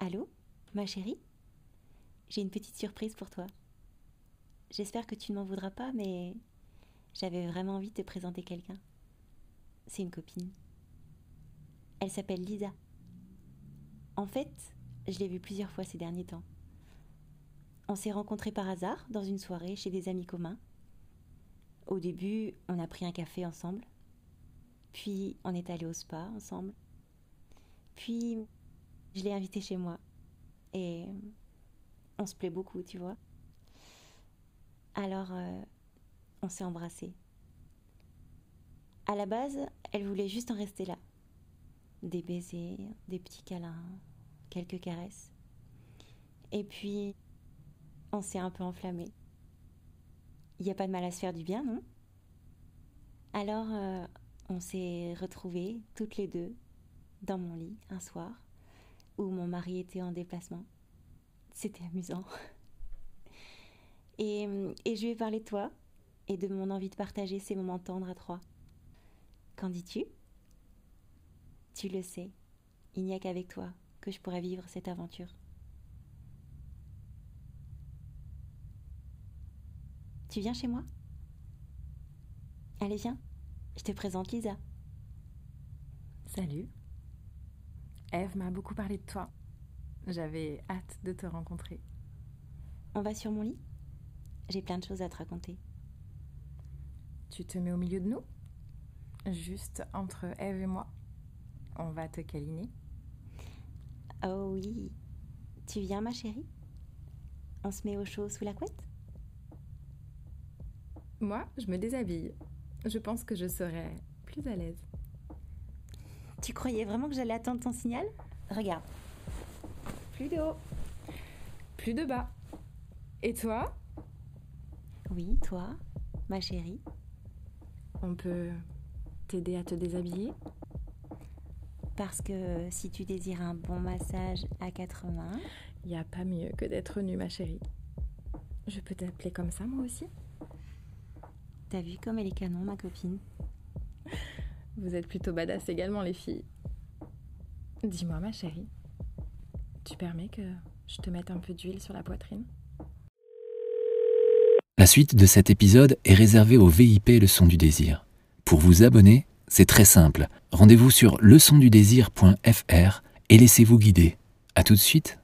Allô, ma chérie? J'ai une petite surprise pour toi. J'espère que tu ne m'en voudras pas, mais j'avais vraiment envie de te présenter quelqu'un. C'est une copine. Elle s'appelle Lisa. En fait, je l'ai vue plusieurs fois ces derniers temps. On s'est rencontrés par hasard dans une soirée chez des amis communs. Au début, on a pris un café ensemble. Puis, on est allé au spa ensemble. Puis, je l'ai invitée chez moi. Et on se plaît beaucoup, tu vois. Alors, euh, on s'est embrassés. À la base, elle voulait juste en rester là. Des baisers, des petits câlins, quelques caresses. Et puis, on s'est un peu enflammé. Il n'y a pas de mal à se faire du bien, non? Alors, euh, on s'est retrouvés toutes les deux dans mon lit un soir où mon mari était en déplacement. C'était amusant. Et, je lui ai parlé de toi et de mon envie de partager ces moments tendres à trois. Qu'en dis-tu? Tu le sais, il n'y a qu'avec toi que je pourrais vivre cette aventure. Tu viens chez moi? Allez, viens, je te présente Lisa. Salut. Eve m'a beaucoup parlé de toi. J'avais hâte de te rencontrer. On va sur mon lit J'ai plein de choses à te raconter. Tu te mets au milieu de nous? Juste entre Eve et moi. On va te câliner. Oh oui. Tu viens, ma chérie? On se met au chaud sous la couette? Moi, je me déshabille. Je pense que je serai plus à l'aise. Tu croyais vraiment que j'allais attendre ton signal? Regarde. Plus de haut. Plus de bas. Et toi? Oui, toi, ma chérie. On peut t'aider à te déshabiller? Parce que si tu désires un bon massage à quatre mains, Il n'y a pas mieux que d'être nue, ma chérie. Je peux t'appeler comme ça, moi aussi? T'as vu comme elle est canon, ma copine? Vous êtes plutôt badass également, les filles. Dis-moi, ma chérie, tu permets que je te mette un peu d'huile sur la poitrine? La suite de cet épisode est réservée au VIP Leçon du désir. Pour vous abonner, c'est très simple. Rendez-vous sur leçondudésir.fr et laissez-vous guider. À tout de suite.